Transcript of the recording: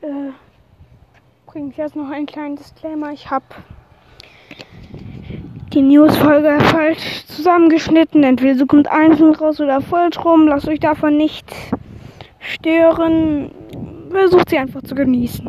Äh, übrigens jetzt noch einen kleinen Disclaimer. Ich habe die News-Folge falsch zusammengeschnitten. Entweder so kommt einzeln raus oder voll drum. Lasst euch davon nicht stören. Versucht sie einfach zu genießen.